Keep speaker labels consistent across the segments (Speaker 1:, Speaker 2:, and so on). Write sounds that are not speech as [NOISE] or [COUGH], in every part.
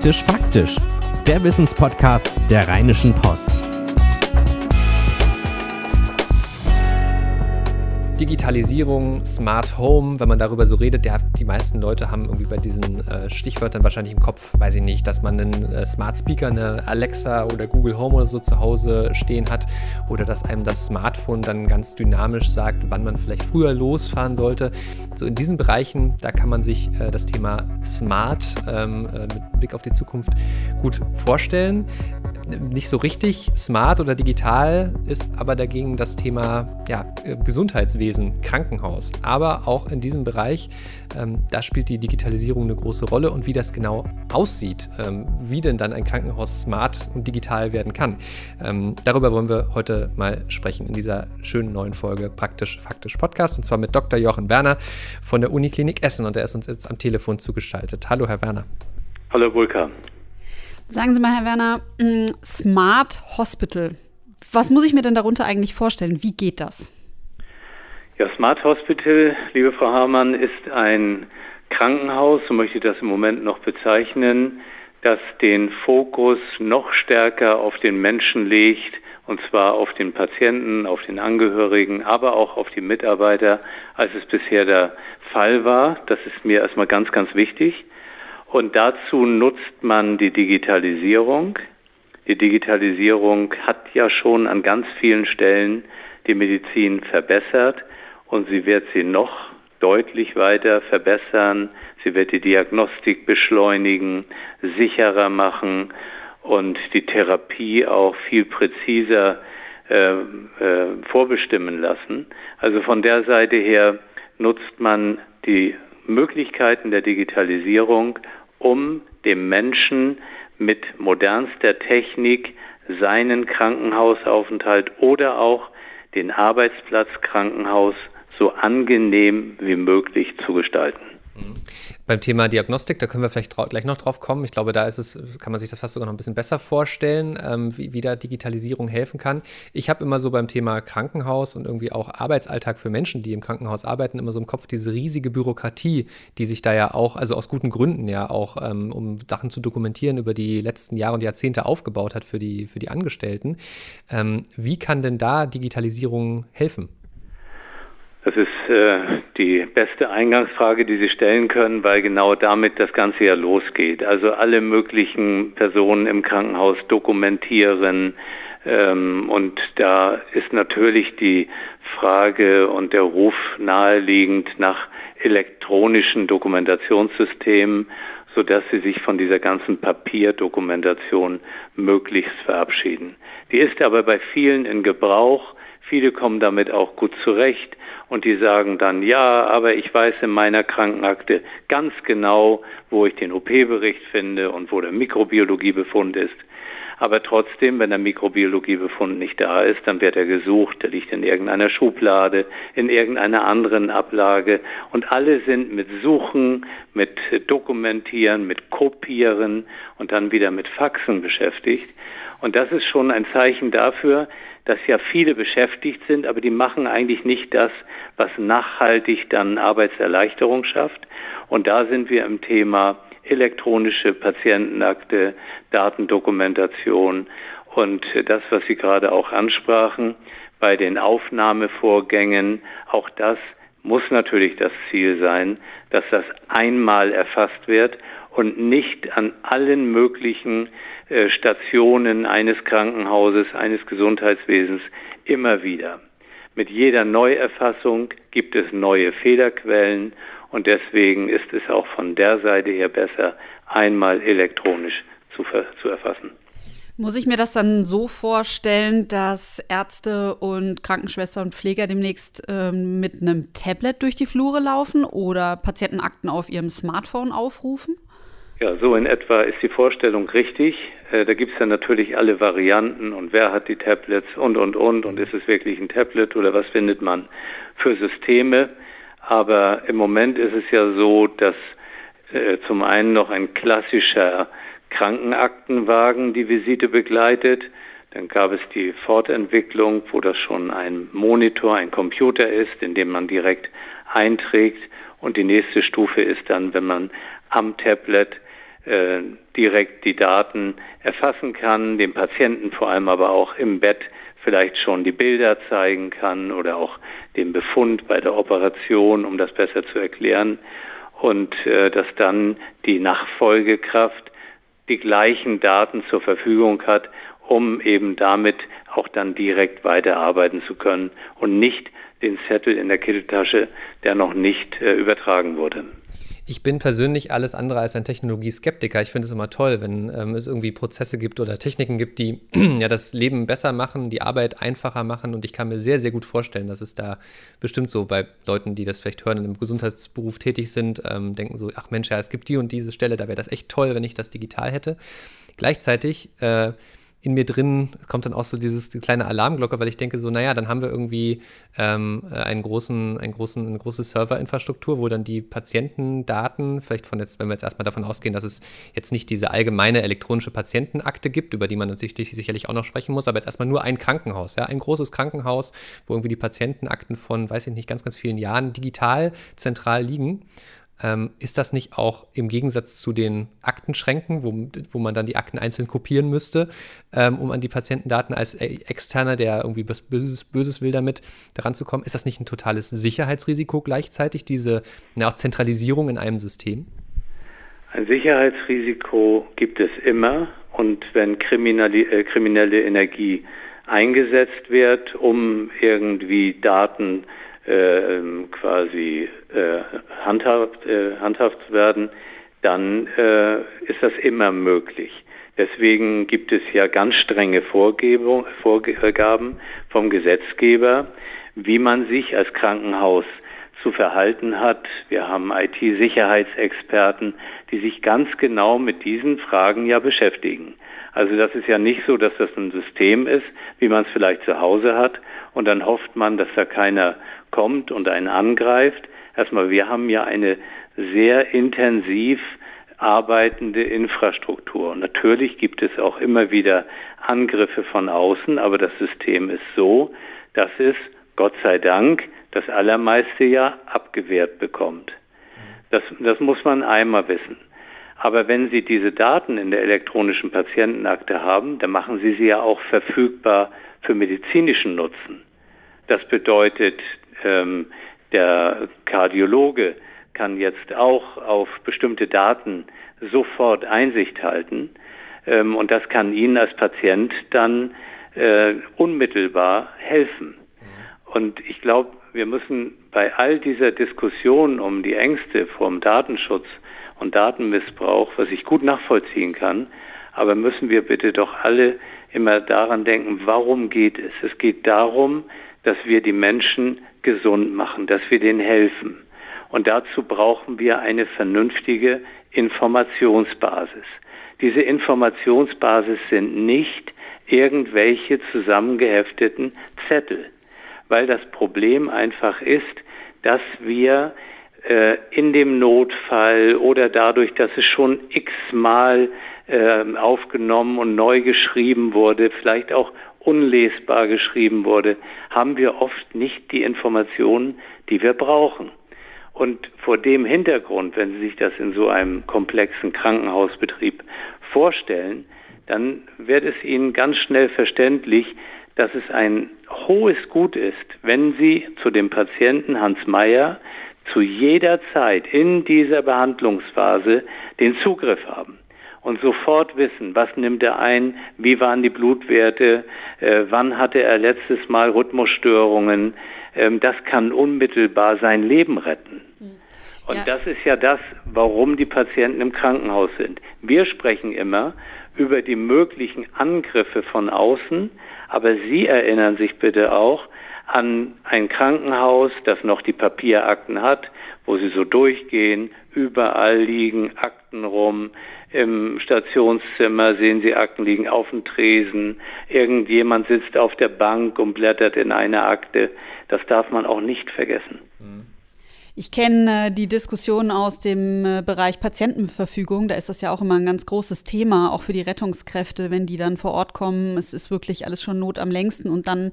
Speaker 1: Praktisch Faktisch, der Wissenspodcast der Rheinischen Post.
Speaker 2: Digitalisierung, Smart Home, wenn man darüber so redet, der, die meisten Leute haben irgendwie bei diesen äh, Stichwörtern wahrscheinlich im Kopf, weiß ich nicht, dass man einen äh, Smart Speaker, eine Alexa oder Google Home oder so zu Hause stehen hat oder dass einem das Smartphone dann ganz dynamisch sagt, wann man vielleicht früher losfahren sollte. So in diesen Bereichen, da kann man sich äh, das Thema Smart ähm, äh, mit Blick auf die Zukunft gut vorstellen nicht so richtig smart oder digital ist aber dagegen das Thema ja, Gesundheitswesen, Krankenhaus. Aber auch in diesem Bereich, ähm, da spielt die Digitalisierung eine große Rolle und wie das genau aussieht, ähm, wie denn dann ein Krankenhaus smart und digital werden kann. Ähm, darüber wollen wir heute mal sprechen in dieser schönen neuen Folge Praktisch Faktisch Podcast und zwar mit Dr. Jochen Werner von der Uniklinik Essen und er ist uns jetzt am Telefon zugeschaltet. Hallo, Herr Werner.
Speaker 3: Hallo, Vulkan.
Speaker 4: Sagen Sie mal, Herr Werner, mm, Smart Hospital. Was muss ich mir denn darunter eigentlich vorstellen? Wie geht das?
Speaker 3: Ja, Smart Hospital, liebe Frau Hamann, ist ein Krankenhaus, so möchte ich das im Moment noch bezeichnen, das den Fokus noch stärker auf den Menschen legt, und zwar auf den Patienten, auf den Angehörigen, aber auch auf die Mitarbeiter, als es bisher der Fall war. Das ist mir erstmal ganz, ganz wichtig. Und dazu nutzt man die Digitalisierung. Die Digitalisierung hat ja schon an ganz vielen Stellen die Medizin verbessert und sie wird sie noch deutlich weiter verbessern. Sie wird die Diagnostik beschleunigen, sicherer machen und die Therapie auch viel präziser äh, äh, vorbestimmen lassen. Also von der Seite her nutzt man die Möglichkeiten der Digitalisierung um dem Menschen mit modernster Technik seinen Krankenhausaufenthalt oder auch den Arbeitsplatz Krankenhaus so angenehm wie möglich zu gestalten.
Speaker 2: Mhm. Beim Thema Diagnostik, da können wir vielleicht gleich noch drauf kommen. Ich glaube, da ist es, kann man sich das fast sogar noch ein bisschen besser vorstellen, ähm, wie, wie da Digitalisierung helfen kann. Ich habe immer so beim Thema Krankenhaus und irgendwie auch Arbeitsalltag für Menschen, die im Krankenhaus arbeiten, immer so im Kopf diese riesige Bürokratie, die sich da ja auch, also aus guten Gründen ja auch, ähm, um Sachen zu dokumentieren, über die letzten Jahre und Jahrzehnte aufgebaut hat für die, für die Angestellten. Ähm, wie kann denn da Digitalisierung helfen?
Speaker 3: Das ist äh, die beste Eingangsfrage, die Sie stellen können, weil genau damit das Ganze ja losgeht. Also alle möglichen Personen im Krankenhaus dokumentieren. Ähm, und da ist natürlich die Frage und der Ruf naheliegend nach elektronischen Dokumentationssystemen, sodass sie sich von dieser ganzen Papierdokumentation möglichst verabschieden. Die ist aber bei vielen in Gebrauch. Viele kommen damit auch gut zurecht und die sagen dann, ja, aber ich weiß in meiner Krankenakte ganz genau, wo ich den OP-Bericht finde und wo der Mikrobiologiebefund ist. Aber trotzdem, wenn der Mikrobiologiebefund nicht da ist, dann wird er gesucht, der liegt in irgendeiner Schublade, in irgendeiner anderen Ablage. Und alle sind mit Suchen, mit Dokumentieren, mit Kopieren und dann wieder mit Faxen beschäftigt. Und das ist schon ein Zeichen dafür, dass ja viele beschäftigt sind, aber die machen eigentlich nicht das, was nachhaltig dann Arbeitserleichterung schafft. Und da sind wir im Thema elektronische Patientenakte, Datendokumentation und das, was Sie gerade auch ansprachen, bei den Aufnahmevorgängen, auch das muss natürlich das Ziel sein, dass das einmal erfasst wird und nicht an allen möglichen äh, Stationen eines Krankenhauses, eines Gesundheitswesens immer wieder. Mit jeder Neuerfassung gibt es neue Fehlerquellen und deswegen ist es auch von der Seite her besser, einmal elektronisch zu, zu erfassen.
Speaker 4: Muss ich mir das dann so vorstellen, dass Ärzte und Krankenschwestern und Pfleger demnächst ähm, mit einem Tablet durch die Flure laufen oder Patientenakten auf ihrem Smartphone aufrufen?
Speaker 3: Ja, so in etwa ist die Vorstellung richtig. Äh, da gibt es dann natürlich alle Varianten und wer hat die Tablets und, und, und und ist es wirklich ein Tablet oder was findet man für Systeme. Aber im Moment ist es ja so, dass äh, zum einen noch ein klassischer Krankenaktenwagen die Visite begleitet. Dann gab es die Fortentwicklung, wo das schon ein Monitor, ein Computer ist, in dem man direkt einträgt. Und die nächste Stufe ist dann, wenn man am Tablet äh, direkt die Daten erfassen kann, dem Patienten vor allem aber auch im Bett vielleicht schon die Bilder zeigen kann oder auch den Befund bei der Operation, um das besser zu erklären. Und äh, dass dann die Nachfolgekraft die gleichen Daten zur Verfügung hat, um eben damit auch dann direkt weiterarbeiten zu können und nicht den Zettel in der Kitteltasche, der noch nicht äh, übertragen wurde.
Speaker 2: Ich bin persönlich alles andere als ein Technologieskeptiker. Ich finde es immer toll, wenn ähm, es irgendwie Prozesse gibt oder Techniken gibt, die [CLEARS THROAT] ja das Leben besser machen, die Arbeit einfacher machen. Und ich kann mir sehr, sehr gut vorstellen, dass es da bestimmt so bei Leuten, die das vielleicht hören, in einem Gesundheitsberuf tätig sind, ähm, denken so, ach Mensch, ja, es gibt die und diese Stelle, da wäre das echt toll, wenn ich das digital hätte. Gleichzeitig äh, in mir drin kommt dann auch so dieses die kleine Alarmglocke, weil ich denke so, naja, dann haben wir irgendwie ähm, einen großen, einen großen, eine große Serverinfrastruktur, wo dann die Patientendaten, vielleicht von jetzt, wenn wir jetzt erstmal davon ausgehen, dass es jetzt nicht diese allgemeine elektronische Patientenakte gibt, über die man natürlich sicherlich auch noch sprechen muss, aber jetzt erstmal nur ein Krankenhaus, ja, ein großes Krankenhaus, wo irgendwie die Patientenakten von, weiß ich nicht, ganz, ganz vielen Jahren digital zentral liegen. Ähm, ist das nicht auch im Gegensatz zu den Aktenschränken, wo, wo man dann die Akten einzeln kopieren müsste, ähm, um an die Patientendaten als äh, Externer, der irgendwie was Böses, Böses will damit daran zu kommen, ist das nicht ein totales Sicherheitsrisiko gleichzeitig, diese na, Zentralisierung in einem System?
Speaker 3: Ein Sicherheitsrisiko gibt es immer und wenn kriminelle, äh, kriminelle Energie eingesetzt wird, um irgendwie Daten quasi äh, handhabt, äh, handhabt werden, dann äh, ist das immer möglich. Deswegen gibt es ja ganz strenge Vorgaben vom Gesetzgeber, wie man sich als Krankenhaus zu verhalten hat. Wir haben IT-Sicherheitsexperten, die sich ganz genau mit diesen Fragen ja beschäftigen. Also das ist ja nicht so, dass das ein System ist, wie man es vielleicht zu Hause hat und dann hofft man, dass da keiner kommt und einen angreift. Erstmal, wir haben ja eine sehr intensiv arbeitende Infrastruktur. Und natürlich gibt es auch immer wieder Angriffe von außen, aber das System ist so, dass es, Gott sei Dank, das allermeiste ja abgewehrt bekommt. Das, das muss man einmal wissen. Aber wenn Sie diese Daten in der elektronischen Patientenakte haben, dann machen Sie sie ja auch verfügbar für medizinischen Nutzen. Das bedeutet, ähm, der Kardiologe kann jetzt auch auf bestimmte Daten sofort Einsicht halten ähm, und das kann Ihnen als Patient dann äh, unmittelbar helfen. Und ich glaube, wir müssen bei all dieser Diskussion um die Ängste vor dem Datenschutz und Datenmissbrauch, was ich gut nachvollziehen kann, aber müssen wir bitte doch alle immer daran denken, warum geht es? Es geht darum, dass wir die Menschen gesund machen, dass wir denen helfen. Und dazu brauchen wir eine vernünftige Informationsbasis. Diese Informationsbasis sind nicht irgendwelche zusammengehefteten Zettel, weil das Problem einfach ist, dass wir äh, in dem Notfall oder dadurch, dass es schon x-mal aufgenommen und neu geschrieben wurde, vielleicht auch unlesbar geschrieben wurde, haben wir oft nicht die Informationen, die wir brauchen. Und vor dem Hintergrund, wenn Sie sich das in so einem komplexen Krankenhausbetrieb vorstellen, dann wird es Ihnen ganz schnell verständlich, dass es ein hohes Gut ist, wenn Sie zu dem Patienten Hans Meyer zu jeder Zeit in dieser Behandlungsphase den Zugriff haben und sofort wissen, was nimmt er ein, wie waren die Blutwerte, äh, wann hatte er letztes Mal Rhythmusstörungen. Ähm, das kann unmittelbar sein Leben retten. Hm. Und ja. das ist ja das, warum die Patienten im Krankenhaus sind. Wir sprechen immer über die möglichen Angriffe von außen, aber Sie erinnern sich bitte auch an ein Krankenhaus, das noch die Papierakten hat, wo Sie so durchgehen, überall liegen Akten rum, im Stationszimmer sehen Sie Akten liegen auf dem Tresen. Irgendjemand sitzt auf der Bank und blättert in einer Akte. Das darf man auch nicht vergessen.
Speaker 4: Mhm. Ich kenne äh, die Diskussion aus dem äh, Bereich Patientenverfügung. Da ist das ja auch immer ein ganz großes Thema, auch für die Rettungskräfte, wenn die dann vor Ort kommen. Es ist wirklich alles schon Not am längsten. Und dann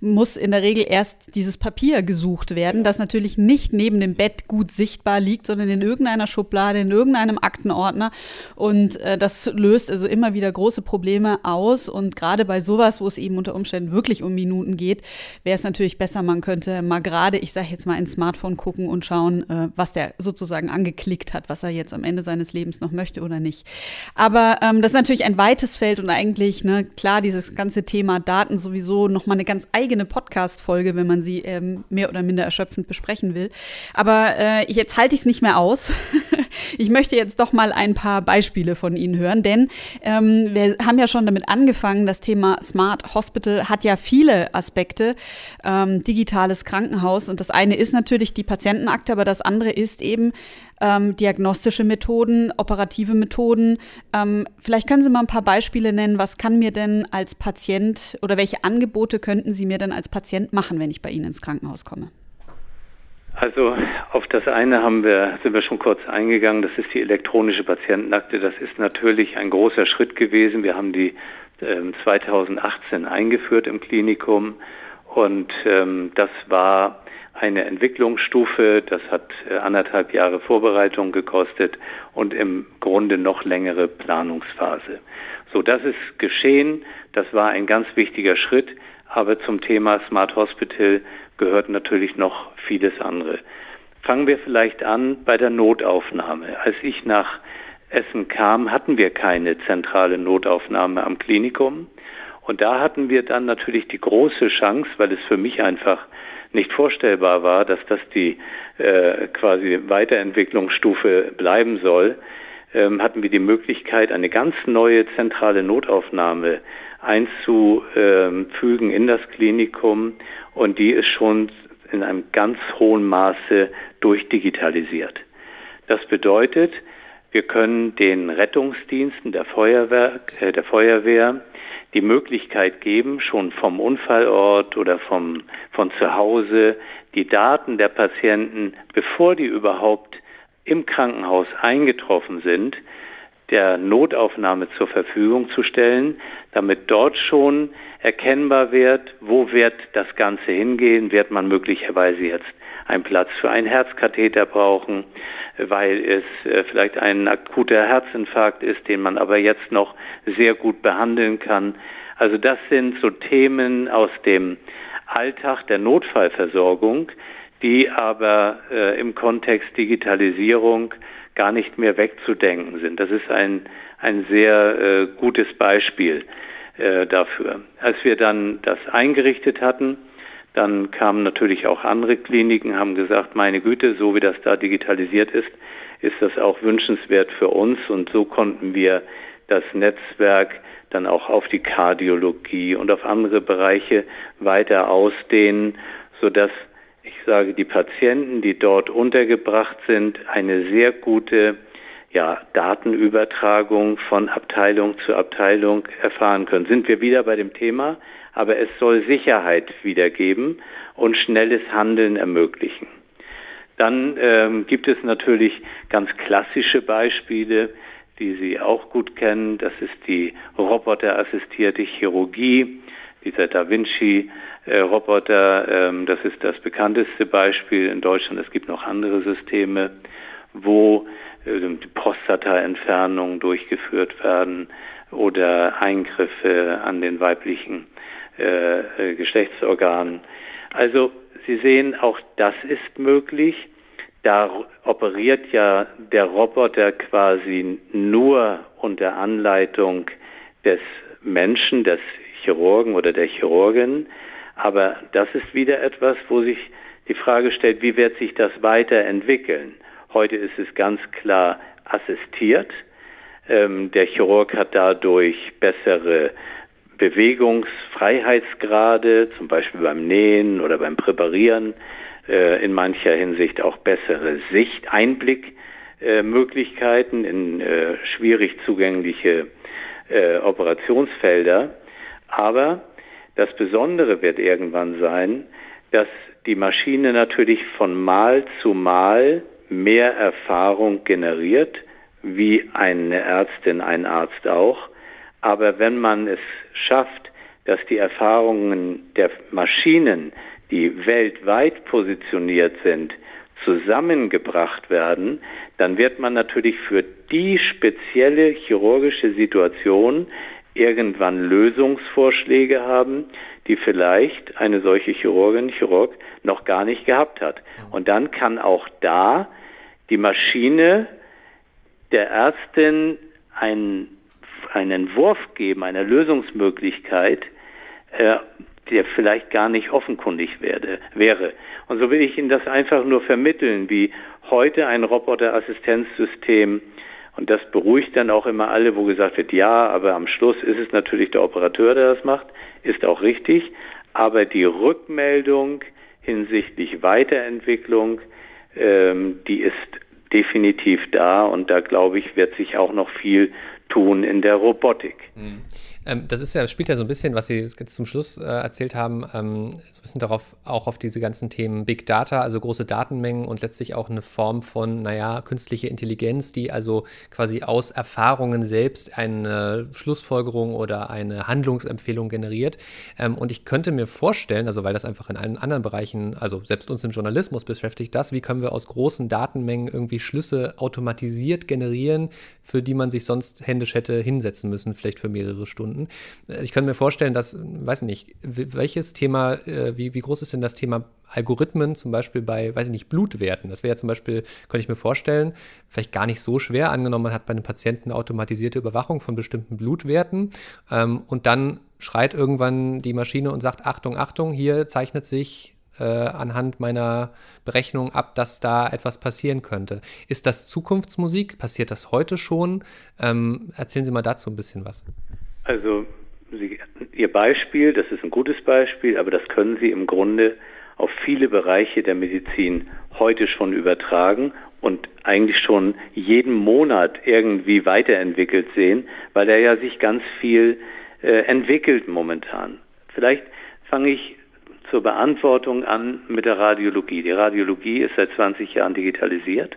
Speaker 4: muss in der Regel erst dieses Papier gesucht werden, das natürlich nicht neben dem Bett gut sichtbar liegt, sondern in irgendeiner Schublade, in irgendeinem Aktenordner. Und äh, das löst also immer wieder große Probleme aus. Und gerade bei sowas, wo es eben unter Umständen wirklich um Minuten geht, wäre es natürlich besser, man könnte mal gerade, ich sage jetzt mal, ins Smartphone gucken und und schauen, äh, was der sozusagen angeklickt hat, was er jetzt am Ende seines Lebens noch möchte oder nicht. Aber ähm, das ist natürlich ein weites Feld und eigentlich, ne, klar, dieses ganze Thema Daten sowieso nochmal eine ganz eigene Podcast-Folge, wenn man sie ähm, mehr oder minder erschöpfend besprechen will. Aber äh, jetzt halte ich es nicht mehr aus. [LAUGHS] ich möchte jetzt doch mal ein paar Beispiele von Ihnen hören, denn ähm, wir haben ja schon damit angefangen, das Thema Smart Hospital hat ja viele Aspekte, ähm, digitales Krankenhaus und das eine ist natürlich die Patientenakte, aber das andere ist eben ähm, diagnostische Methoden, operative Methoden. Ähm, vielleicht können Sie mal ein paar Beispiele nennen, was kann mir denn als Patient oder welche Angebote könnten Sie mir denn als Patient machen, wenn ich bei Ihnen ins Krankenhaus komme?
Speaker 3: Also auf das eine haben wir, sind wir schon kurz eingegangen, das ist die elektronische Patientenakte. Das ist natürlich ein großer Schritt gewesen. Wir haben die äh, 2018 eingeführt im Klinikum und ähm, das war eine Entwicklungsstufe, das hat äh, anderthalb Jahre Vorbereitung gekostet und im Grunde noch längere Planungsphase. So, das ist geschehen, das war ein ganz wichtiger Schritt, aber zum Thema Smart Hospital gehört natürlich noch vieles andere. Fangen wir vielleicht an bei der Notaufnahme. Als ich nach Essen kam, hatten wir keine zentrale Notaufnahme am Klinikum. Und da hatten wir dann natürlich die große Chance, weil es für mich einfach nicht vorstellbar war, dass das die äh, quasi Weiterentwicklungsstufe bleiben soll, ähm, hatten wir die Möglichkeit, eine ganz neue zentrale Notaufnahme einzufügen in das Klinikum und die ist schon in einem ganz hohen Maße durchdigitalisiert. Das bedeutet, wir können den Rettungsdiensten der Feuerwehr, äh, der Feuerwehr die Möglichkeit geben, schon vom Unfallort oder vom, von zu Hause die Daten der Patienten, bevor die überhaupt im Krankenhaus eingetroffen sind, der Notaufnahme zur Verfügung zu stellen, damit dort schon erkennbar wird, wo wird das Ganze hingehen, wird man möglicherweise jetzt einen Platz für einen Herzkatheter brauchen, weil es äh, vielleicht ein akuter Herzinfarkt ist, den man aber jetzt noch sehr gut behandeln kann. Also das sind so Themen aus dem Alltag der Notfallversorgung, die aber äh, im Kontext Digitalisierung gar nicht mehr wegzudenken sind. Das ist ein, ein sehr äh, gutes Beispiel äh, dafür. Als wir dann das eingerichtet hatten, dann kamen natürlich auch andere Kliniken, haben gesagt, meine Güte, so wie das da digitalisiert ist, ist das auch wünschenswert für uns. Und so konnten wir das Netzwerk dann auch auf die Kardiologie und auf andere Bereiche weiter ausdehnen, sodass ich sage, die Patienten, die dort untergebracht sind, eine sehr gute ja, Datenübertragung von Abteilung zu Abteilung erfahren können. Sind wir wieder bei dem Thema, aber es soll Sicherheit wiedergeben und schnelles Handeln ermöglichen. Dann ähm, gibt es natürlich ganz klassische Beispiele, die Sie auch gut kennen. Das ist die roboterassistierte Chirurgie, dieser Da Vinci-Roboter. Ähm, das ist das bekannteste Beispiel in Deutschland. Es gibt noch andere Systeme, wo äh, Prostataentfernungen durchgeführt werden oder Eingriffe an den weiblichen äh, äh, Geschlechtsorganen. Also Sie sehen, auch das ist möglich. Da operiert ja der Roboter quasi nur unter Anleitung des Menschen, des Chirurgen oder der Chirurgin. Aber das ist wieder etwas, wo sich die Frage stellt, wie wird sich das weiterentwickeln? Heute ist es ganz klar assistiert. Ähm, der Chirurg hat dadurch bessere Bewegungsfreiheitsgrade, zum Beispiel beim Nähen oder beim Präparieren, äh, in mancher Hinsicht auch bessere Sicht, Einblickmöglichkeiten äh, in äh, schwierig zugängliche äh, Operationsfelder. Aber das Besondere wird irgendwann sein, dass die Maschine natürlich von Mal zu Mal mehr Erfahrung generiert, wie eine Ärztin, ein Arzt auch. Aber wenn man es schafft, dass die Erfahrungen der Maschinen, die weltweit positioniert sind, zusammengebracht werden, dann wird man natürlich für die spezielle chirurgische Situation irgendwann Lösungsvorschläge haben, die vielleicht eine solche Chirurgin, Chirurg noch gar nicht gehabt hat. Und dann kann auch da die Maschine der Ärztin einen, einen Wurf geben, eine Lösungsmöglichkeit, äh, der vielleicht gar nicht offenkundig werde, wäre. Und so will ich Ihnen das einfach nur vermitteln, wie heute ein Roboterassistenzsystem und das beruhigt dann auch immer alle, wo gesagt wird, ja, aber am Schluss ist es natürlich der Operateur, der das macht, ist auch richtig. Aber die Rückmeldung hinsichtlich Weiterentwicklung, ähm, die ist definitiv da und da glaube ich, wird sich auch noch viel tun in der Robotik.
Speaker 2: Mhm. Ähm, das ist ja, spielt ja so ein bisschen, was Sie jetzt zum Schluss äh, erzählt haben, ähm, so ein bisschen darauf, auch auf diese ganzen Themen Big Data, also große Datenmengen und letztlich auch eine Form von, naja, künstliche Intelligenz, die also quasi aus Erfahrungen selbst eine Schlussfolgerung oder eine Handlungsempfehlung generiert. Ähm, und ich könnte mir vorstellen, also weil das einfach in allen anderen Bereichen, also selbst uns im Journalismus beschäftigt, das, wie können wir aus großen Datenmengen irgendwie Schlüsse automatisiert generieren, für die man sich sonst händisch hätte hinsetzen müssen, vielleicht für mehrere Stunden. Stunden. Äh, ich könnte mir vorstellen, dass, weiß nicht, welches Thema, äh, wie, wie groß ist denn das Thema Algorithmen zum Beispiel bei, weiß ich nicht, Blutwerten? Das wäre ja zum Beispiel, könnte ich mir vorstellen, vielleicht gar nicht so schwer. Angenommen, man hat bei einem Patienten automatisierte Überwachung von bestimmten Blutwerten ähm, und dann schreit irgendwann die Maschine und sagt, Achtung, Achtung, hier zeichnet sich äh, anhand meiner Berechnung ab, dass da etwas passieren könnte. Ist das Zukunftsmusik? Passiert das heute schon? Ähm, erzählen Sie mal dazu ein bisschen was.
Speaker 3: Also Sie, Ihr Beispiel, das ist ein gutes Beispiel, aber das können Sie im Grunde auf viele Bereiche der Medizin heute schon übertragen und eigentlich schon jeden Monat irgendwie weiterentwickelt sehen, weil er ja sich ganz viel äh, entwickelt momentan. Vielleicht fange ich zur Beantwortung an mit der Radiologie. Die Radiologie ist seit 20 Jahren digitalisiert.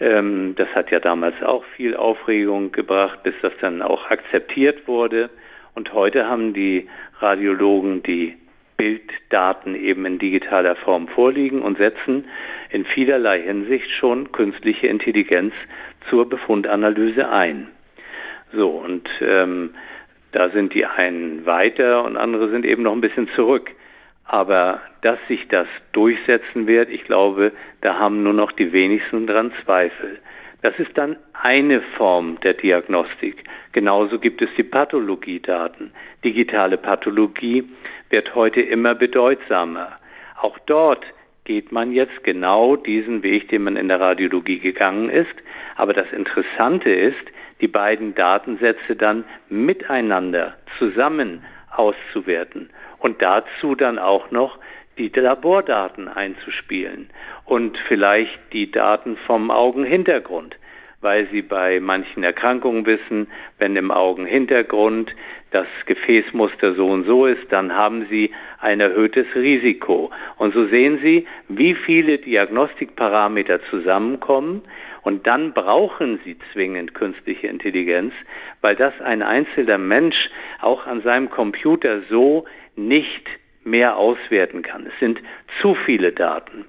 Speaker 3: Ähm, das hat ja damals auch viel Aufregung gebracht, bis das dann auch akzeptiert wurde. Und heute haben die Radiologen die Bilddaten eben in digitaler Form vorliegen und setzen in vielerlei Hinsicht schon künstliche Intelligenz zur Befundanalyse ein. So, und ähm, da sind die einen weiter und andere sind eben noch ein bisschen zurück. Aber dass sich das durchsetzen wird, ich glaube, da haben nur noch die wenigsten dran Zweifel. Das ist dann eine Form der Diagnostik. Genauso gibt es die Pathologiedaten. Digitale Pathologie wird heute immer bedeutsamer. Auch dort geht man jetzt genau diesen Weg, den man in der Radiologie gegangen ist. Aber das Interessante ist, die beiden Datensätze dann miteinander zusammen auszuwerten und dazu dann auch noch die Labordaten einzuspielen und vielleicht die Daten vom Augenhintergrund, weil Sie bei manchen Erkrankungen wissen, wenn im Augenhintergrund das Gefäßmuster so und so ist, dann haben Sie ein erhöhtes Risiko. Und so sehen Sie, wie viele Diagnostikparameter zusammenkommen und dann brauchen Sie zwingend künstliche Intelligenz, weil das ein einzelner Mensch auch an seinem Computer so nicht mehr auswerten kann. Es sind zu viele Daten.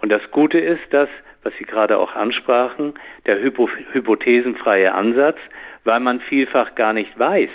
Speaker 3: Und das Gute ist, dass, was Sie gerade auch ansprachen, der hypo hypothesenfreie Ansatz, weil man vielfach gar nicht weiß,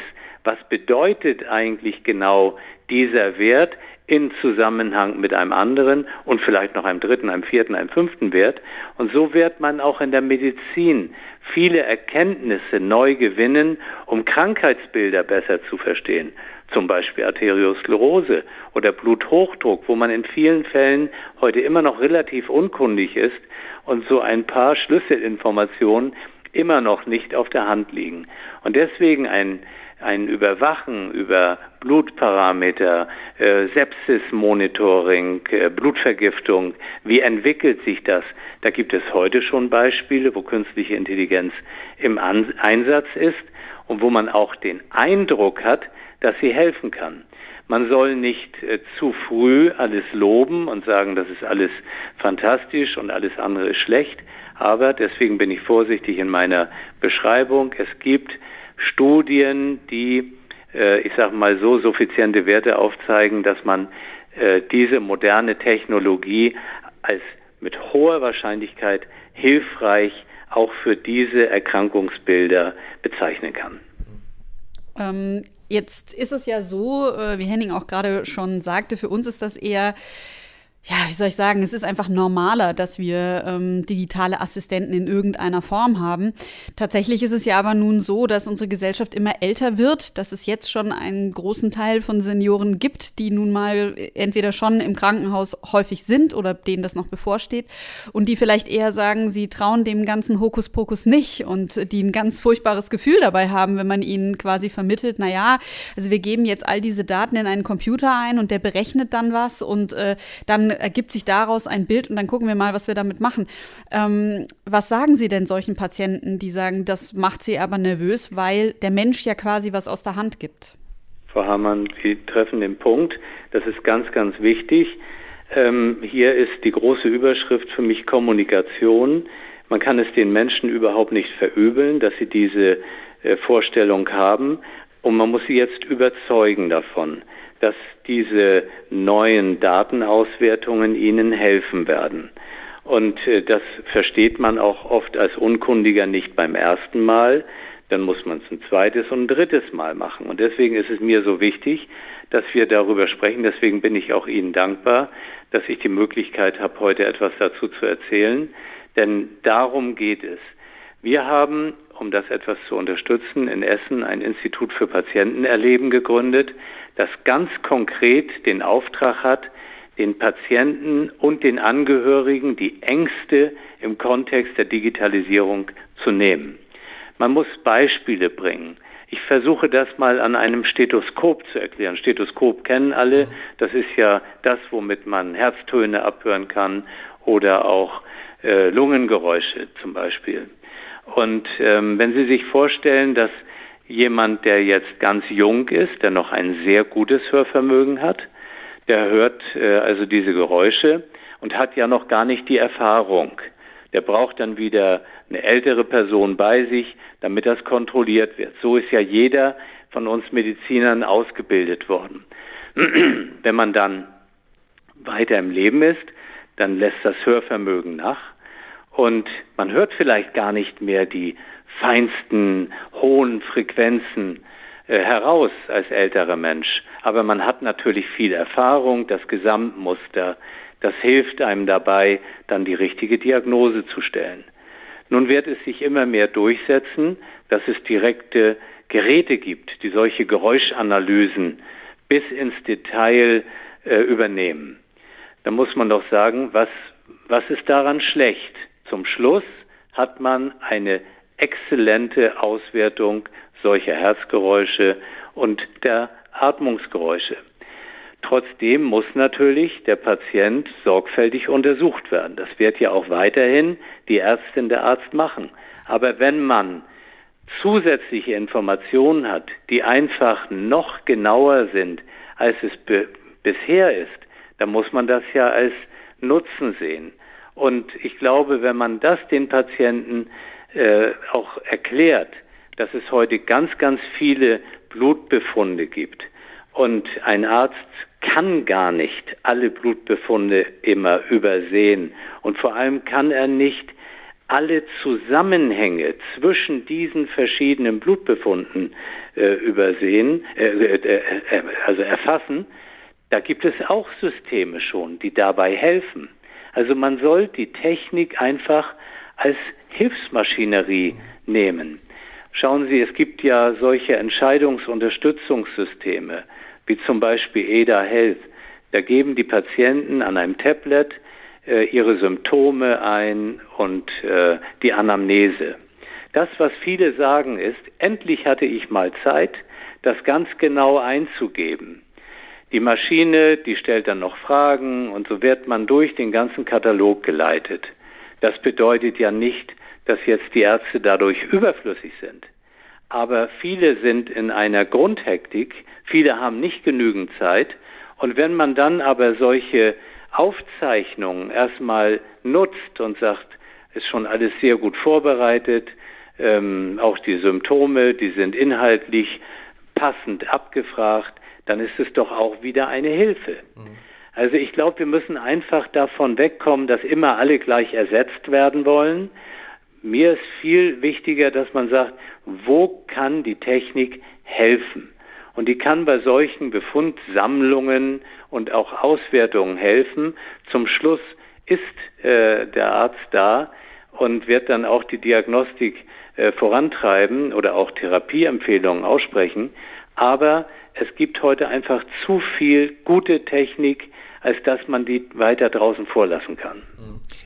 Speaker 3: was bedeutet eigentlich genau dieser Wert in Zusammenhang mit einem anderen und vielleicht noch einem dritten, einem vierten, einem fünften Wert. Und so wird man auch in der Medizin viele Erkenntnisse neu gewinnen, um Krankheitsbilder besser zu verstehen zum Beispiel Arteriosklerose oder Bluthochdruck, wo man in vielen Fällen heute immer noch relativ unkundig ist und so ein paar Schlüsselinformationen immer noch nicht auf der Hand liegen. Und deswegen ein, ein Überwachen über Blutparameter, äh, Sepsis-Monitoring, äh, Blutvergiftung, wie entwickelt sich das? Da gibt es heute schon Beispiele, wo künstliche Intelligenz im An Einsatz ist und wo man auch den Eindruck hat, dass sie helfen kann. Man soll nicht äh, zu früh alles loben und sagen, das ist alles fantastisch und alles andere ist schlecht. Aber deswegen bin ich vorsichtig in meiner Beschreibung. Es gibt Studien, die, äh, ich sage mal so, suffiziente Werte aufzeigen, dass man äh, diese moderne Technologie als mit hoher Wahrscheinlichkeit hilfreich auch für diese Erkrankungsbilder bezeichnen kann.
Speaker 4: Ähm, jetzt ist es ja so, äh, wie Henning auch gerade schon sagte, für uns ist das eher ja, wie soll ich sagen, es ist einfach normaler, dass wir ähm, digitale Assistenten in irgendeiner Form haben. Tatsächlich ist es ja aber nun so, dass unsere Gesellschaft immer älter wird, dass es jetzt schon einen großen Teil von Senioren gibt, die nun mal entweder schon im Krankenhaus häufig sind oder denen das noch bevorsteht und die vielleicht eher sagen, sie trauen dem ganzen Hokuspokus nicht und die ein ganz furchtbares Gefühl dabei haben, wenn man ihnen quasi vermittelt, na ja, also wir geben jetzt all diese Daten in einen Computer ein und der berechnet dann was und äh, dann ergibt sich daraus ein Bild und dann gucken wir mal, was wir damit machen. Ähm, was sagen Sie denn solchen Patienten, die sagen, das macht sie aber nervös, weil der Mensch ja quasi was aus der Hand gibt?
Speaker 3: Frau Hamann, Sie treffen den Punkt. Das ist ganz, ganz wichtig. Ähm, hier ist die große Überschrift für mich Kommunikation. Man kann es den Menschen überhaupt nicht verübeln, dass sie diese äh, Vorstellung haben. Und man muss sie jetzt überzeugen davon dass diese neuen Datenauswertungen ihnen helfen werden. Und äh, das versteht man auch oft als Unkundiger nicht beim ersten Mal. Dann muss man es ein zweites und ein drittes Mal machen. Und deswegen ist es mir so wichtig, dass wir darüber sprechen. Deswegen bin ich auch Ihnen dankbar, dass ich die Möglichkeit habe, heute etwas dazu zu erzählen. Denn darum geht es. Wir haben, um das etwas zu unterstützen, in Essen ein Institut für Patientenerleben gegründet das ganz konkret den Auftrag hat, den Patienten und den Angehörigen die Ängste im Kontext der Digitalisierung zu nehmen. Man muss Beispiele bringen. Ich versuche das mal an einem Stethoskop zu erklären. Stethoskop kennen alle. Das ist ja das, womit man Herztöne abhören kann oder auch äh, Lungengeräusche zum Beispiel. Und ähm, wenn Sie sich vorstellen, dass jemand, der jetzt ganz jung ist, der noch ein sehr gutes Hörvermögen hat, der hört äh, also diese Geräusche und hat ja noch gar nicht die Erfahrung. Der braucht dann wieder eine ältere Person bei sich, damit das kontrolliert wird. So ist ja jeder von uns Medizinern ausgebildet worden. [CLEARS THROAT] Wenn man dann weiter im Leben ist, dann lässt das Hörvermögen nach und man hört vielleicht gar nicht mehr die feinsten, hohen Frequenzen äh, heraus als älterer Mensch. Aber man hat natürlich viel Erfahrung, das Gesamtmuster, das hilft einem dabei, dann die richtige Diagnose zu stellen. Nun wird es sich immer mehr durchsetzen, dass es direkte Geräte gibt, die solche Geräuschanalysen bis ins Detail äh, übernehmen. Da muss man doch sagen, was, was ist daran schlecht? Zum Schluss hat man eine exzellente Auswertung solcher Herzgeräusche und der Atmungsgeräusche. Trotzdem muss natürlich der Patient sorgfältig untersucht werden. Das wird ja auch weiterhin die Ärztin, der Arzt machen. Aber wenn man zusätzliche Informationen hat, die einfach noch genauer sind, als es bisher ist, dann muss man das ja als Nutzen sehen. Und ich glaube, wenn man das den Patienten äh, auch erklärt, dass es heute ganz, ganz viele Blutbefunde gibt. Und ein Arzt kann gar nicht alle Blutbefunde immer übersehen. Und vor allem kann er nicht alle Zusammenhänge zwischen diesen verschiedenen Blutbefunden äh, übersehen, äh, äh, äh also erfassen. Da gibt es auch Systeme schon, die dabei helfen. Also man soll die Technik einfach als Hilfsmaschinerie nehmen. Schauen Sie, es gibt ja solche Entscheidungsunterstützungssysteme, wie zum Beispiel EDA Health. Da geben die Patienten an einem Tablet äh, ihre Symptome ein und äh, die Anamnese. Das, was viele sagen, ist, endlich hatte ich mal Zeit, das ganz genau einzugeben. Die Maschine, die stellt dann noch Fragen und so wird man durch den ganzen Katalog geleitet. Das bedeutet ja nicht, dass jetzt die Ärzte dadurch überflüssig sind. Aber viele sind in einer Grundhektik, viele haben nicht genügend Zeit. Und wenn man dann aber solche Aufzeichnungen erstmal nutzt und sagt, ist schon alles sehr gut vorbereitet, ähm, auch die Symptome, die sind inhaltlich passend abgefragt, dann ist es doch auch wieder eine Hilfe. Mhm. Also ich glaube, wir müssen einfach davon wegkommen, dass immer alle gleich ersetzt werden wollen. Mir ist viel wichtiger, dass man sagt, wo kann die Technik helfen? Und die kann bei solchen Befundsammlungen und auch Auswertungen helfen. Zum Schluss ist äh, der Arzt da und wird dann auch die Diagnostik äh, vorantreiben oder auch Therapieempfehlungen aussprechen. Aber es gibt heute einfach zu viel gute Technik, als dass man die weiter draußen vorlassen kann.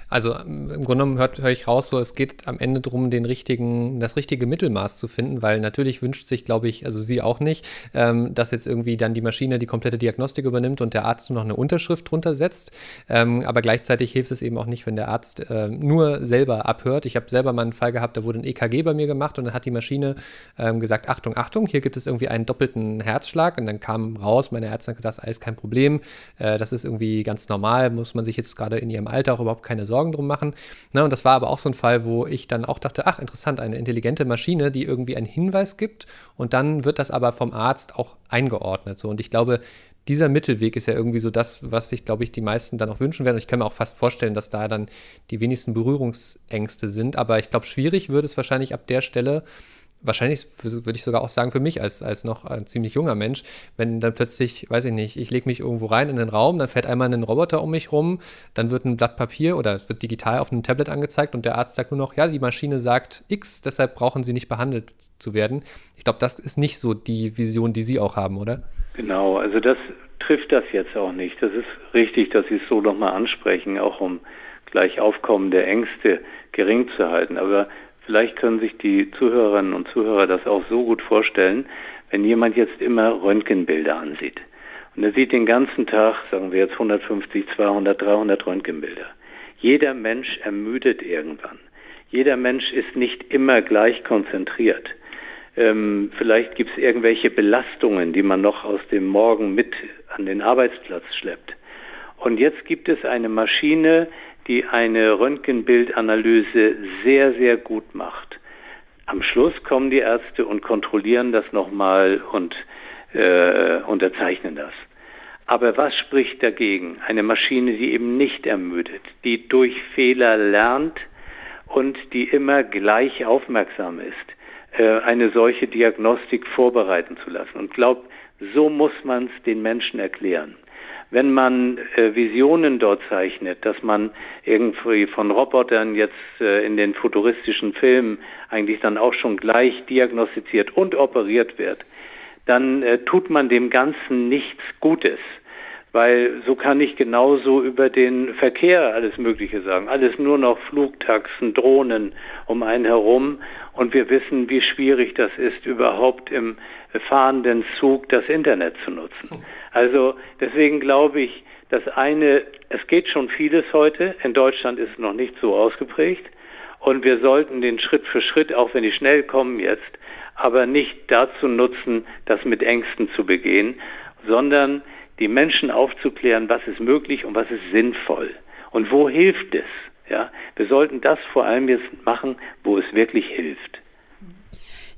Speaker 2: Also im Grunde genommen höre ich raus, so es geht am Ende darum, den richtigen, das richtige Mittelmaß zu finden, weil natürlich wünscht sich, glaube ich, also sie auch nicht, ähm, dass jetzt irgendwie dann die Maschine die komplette Diagnostik übernimmt und der Arzt nur noch eine Unterschrift drunter setzt. Ähm, aber gleichzeitig hilft es eben auch nicht, wenn der Arzt äh, nur selber abhört. Ich habe selber mal einen Fall gehabt, da wurde ein EKG bei mir gemacht und dann hat die Maschine ähm, gesagt, Achtung, Achtung, hier gibt es irgendwie einen doppelten Herzschlag und dann kam raus, meine Ärztin hat gesagt, alles kein Problem, äh, das ist irgendwie ganz normal, muss man sich jetzt gerade in ihrem Alter auch überhaupt keine Sorgen drum machen. Ne, und das war aber auch so ein Fall, wo ich dann auch dachte, ach interessant, eine intelligente Maschine, die irgendwie einen Hinweis gibt und dann wird das aber vom Arzt auch eingeordnet. So. Und ich glaube, dieser Mittelweg ist ja irgendwie so das, was sich, glaube ich, die meisten dann auch wünschen werden. Und ich kann mir auch fast vorstellen, dass da dann die wenigsten Berührungsängste sind. Aber ich glaube, schwierig würde es wahrscheinlich ab der Stelle, wahrscheinlich würde ich sogar auch sagen für mich als, als noch ein ziemlich junger Mensch, wenn dann plötzlich, weiß ich nicht, ich lege mich irgendwo rein in den Raum, dann fährt einmal ein Roboter um mich rum, dann wird ein Blatt Papier oder es wird digital auf einem Tablet angezeigt und der Arzt sagt nur noch, ja, die Maschine sagt X, deshalb brauchen Sie nicht behandelt zu werden. Ich glaube, das ist nicht so die Vision, die Sie auch haben, oder?
Speaker 3: Genau, also das trifft das jetzt auch nicht. Das ist richtig, dass Sie es so nochmal ansprechen, auch um gleich Aufkommen der Ängste gering zu halten. Aber Vielleicht können sich die Zuhörerinnen und Zuhörer das auch so gut vorstellen, wenn jemand jetzt immer Röntgenbilder ansieht. Und er sieht den ganzen Tag, sagen wir jetzt 150, 200, 300 Röntgenbilder. Jeder Mensch ermüdet irgendwann. Jeder Mensch ist nicht immer gleich konzentriert. Ähm, vielleicht gibt es irgendwelche Belastungen, die man noch aus dem Morgen mit an den Arbeitsplatz schleppt. Und jetzt gibt es eine Maschine, die eine Röntgenbildanalyse sehr, sehr gut macht. Am Schluss kommen die Ärzte und kontrollieren das nochmal und äh, unterzeichnen das. Aber was spricht dagegen? Eine Maschine, die eben nicht ermüdet, die durch Fehler lernt und die immer gleich aufmerksam ist, äh, eine solche Diagnostik vorbereiten zu lassen. Und glaubt, so muss man es den Menschen erklären wenn man äh, Visionen dort zeichnet, dass man irgendwie von Robotern jetzt äh, in den futuristischen Filmen eigentlich dann auch schon gleich diagnostiziert und operiert wird, dann äh, tut man dem Ganzen nichts Gutes. Weil so kann ich genauso über den Verkehr alles Mögliche sagen. Alles nur noch Flugtaxen, Drohnen um einen herum. Und wir wissen, wie schwierig das ist, überhaupt im fahrenden Zug das Internet zu nutzen. Also deswegen glaube ich, das eine, es geht schon vieles heute. In Deutschland ist es noch nicht so ausgeprägt. Und wir sollten den Schritt für Schritt, auch wenn die schnell kommen jetzt, aber nicht dazu nutzen, das mit Ängsten zu begehen, sondern die Menschen aufzuklären, was ist möglich und was ist sinnvoll und wo hilft es. Ja, wir sollten das vor allem jetzt machen, wo es wirklich hilft.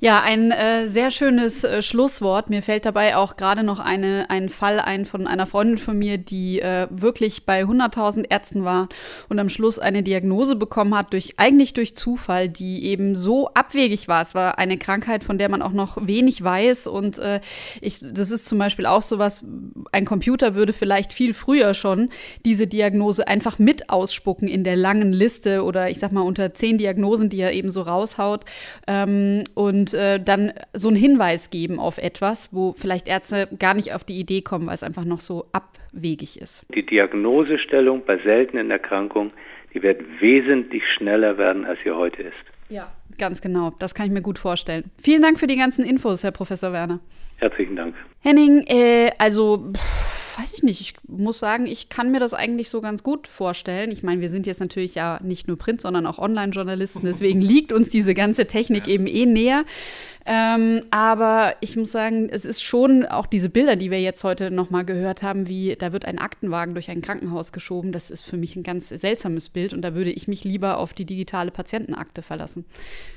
Speaker 4: Ja, ein äh, sehr schönes äh, Schlusswort. Mir fällt dabei auch gerade noch eine, ein Fall ein von einer Freundin von mir, die äh, wirklich bei 100.000 Ärzten war und am Schluss eine Diagnose bekommen hat, durch, eigentlich durch Zufall, die eben so abwegig war. Es war eine Krankheit, von der man auch noch wenig weiß. Und äh, ich, das ist zum Beispiel auch so was, ein Computer würde vielleicht viel früher schon diese Diagnose einfach mit ausspucken in der langen Liste oder ich sag mal unter zehn Diagnosen, die er eben so raushaut. Ähm, und äh, dann so einen Hinweis geben auf etwas, wo vielleicht Ärzte gar nicht auf die Idee kommen, weil es einfach noch so abwegig ist.
Speaker 3: Die Diagnosestellung bei seltenen Erkrankungen, die wird wesentlich schneller werden, als sie heute ist.
Speaker 4: Ja, ganz genau. Das kann ich mir gut vorstellen. Vielen Dank für die ganzen Infos, Herr Professor Werner.
Speaker 3: Herzlichen Dank.
Speaker 4: Henning, äh, also. Pff weiß ich nicht. Ich muss sagen, ich kann mir das eigentlich so ganz gut vorstellen. Ich meine, wir sind jetzt natürlich ja nicht nur Print, sondern auch Online-Journalisten. Deswegen [LAUGHS] liegt uns diese ganze Technik ja. eben eh näher. Ähm, aber ich muss sagen, es ist schon auch diese Bilder, die wir jetzt heute nochmal gehört haben, wie da wird ein Aktenwagen durch ein Krankenhaus geschoben. Das ist für mich ein ganz seltsames Bild und da würde ich mich lieber auf die digitale Patientenakte verlassen.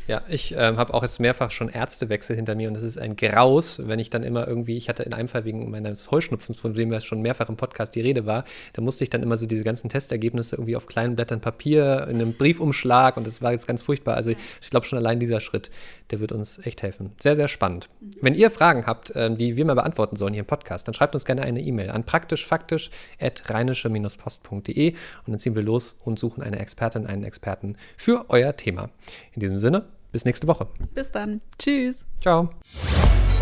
Speaker 2: Ja, ich ähm, habe auch jetzt mehrfach schon Ärztewechsel hinter mir und es ist ein Graus, wenn ich dann immer irgendwie, ich hatte in einem Fall wegen meines Heuschnupfens, von dem ja schon mehrfach im Podcast die Rede war, da musste ich dann immer so diese ganzen Testergebnisse irgendwie auf kleinen Blättern Papier in einem Briefumschlag und das war jetzt ganz furchtbar. Also ich, ich glaube schon allein dieser Schritt, der wird uns echt helfen. Sehr, sehr spannend. Wenn ihr Fragen habt, ähm, die wir mal beantworten sollen hier im Podcast, dann schreibt uns gerne eine E-Mail an praktischfaktisch.rheinische-post.de und dann ziehen wir los und suchen eine Expertin, einen Experten für euer Thema. In diesem Sinne, bis nächste Woche.
Speaker 4: Bis dann. Tschüss.
Speaker 2: Ciao.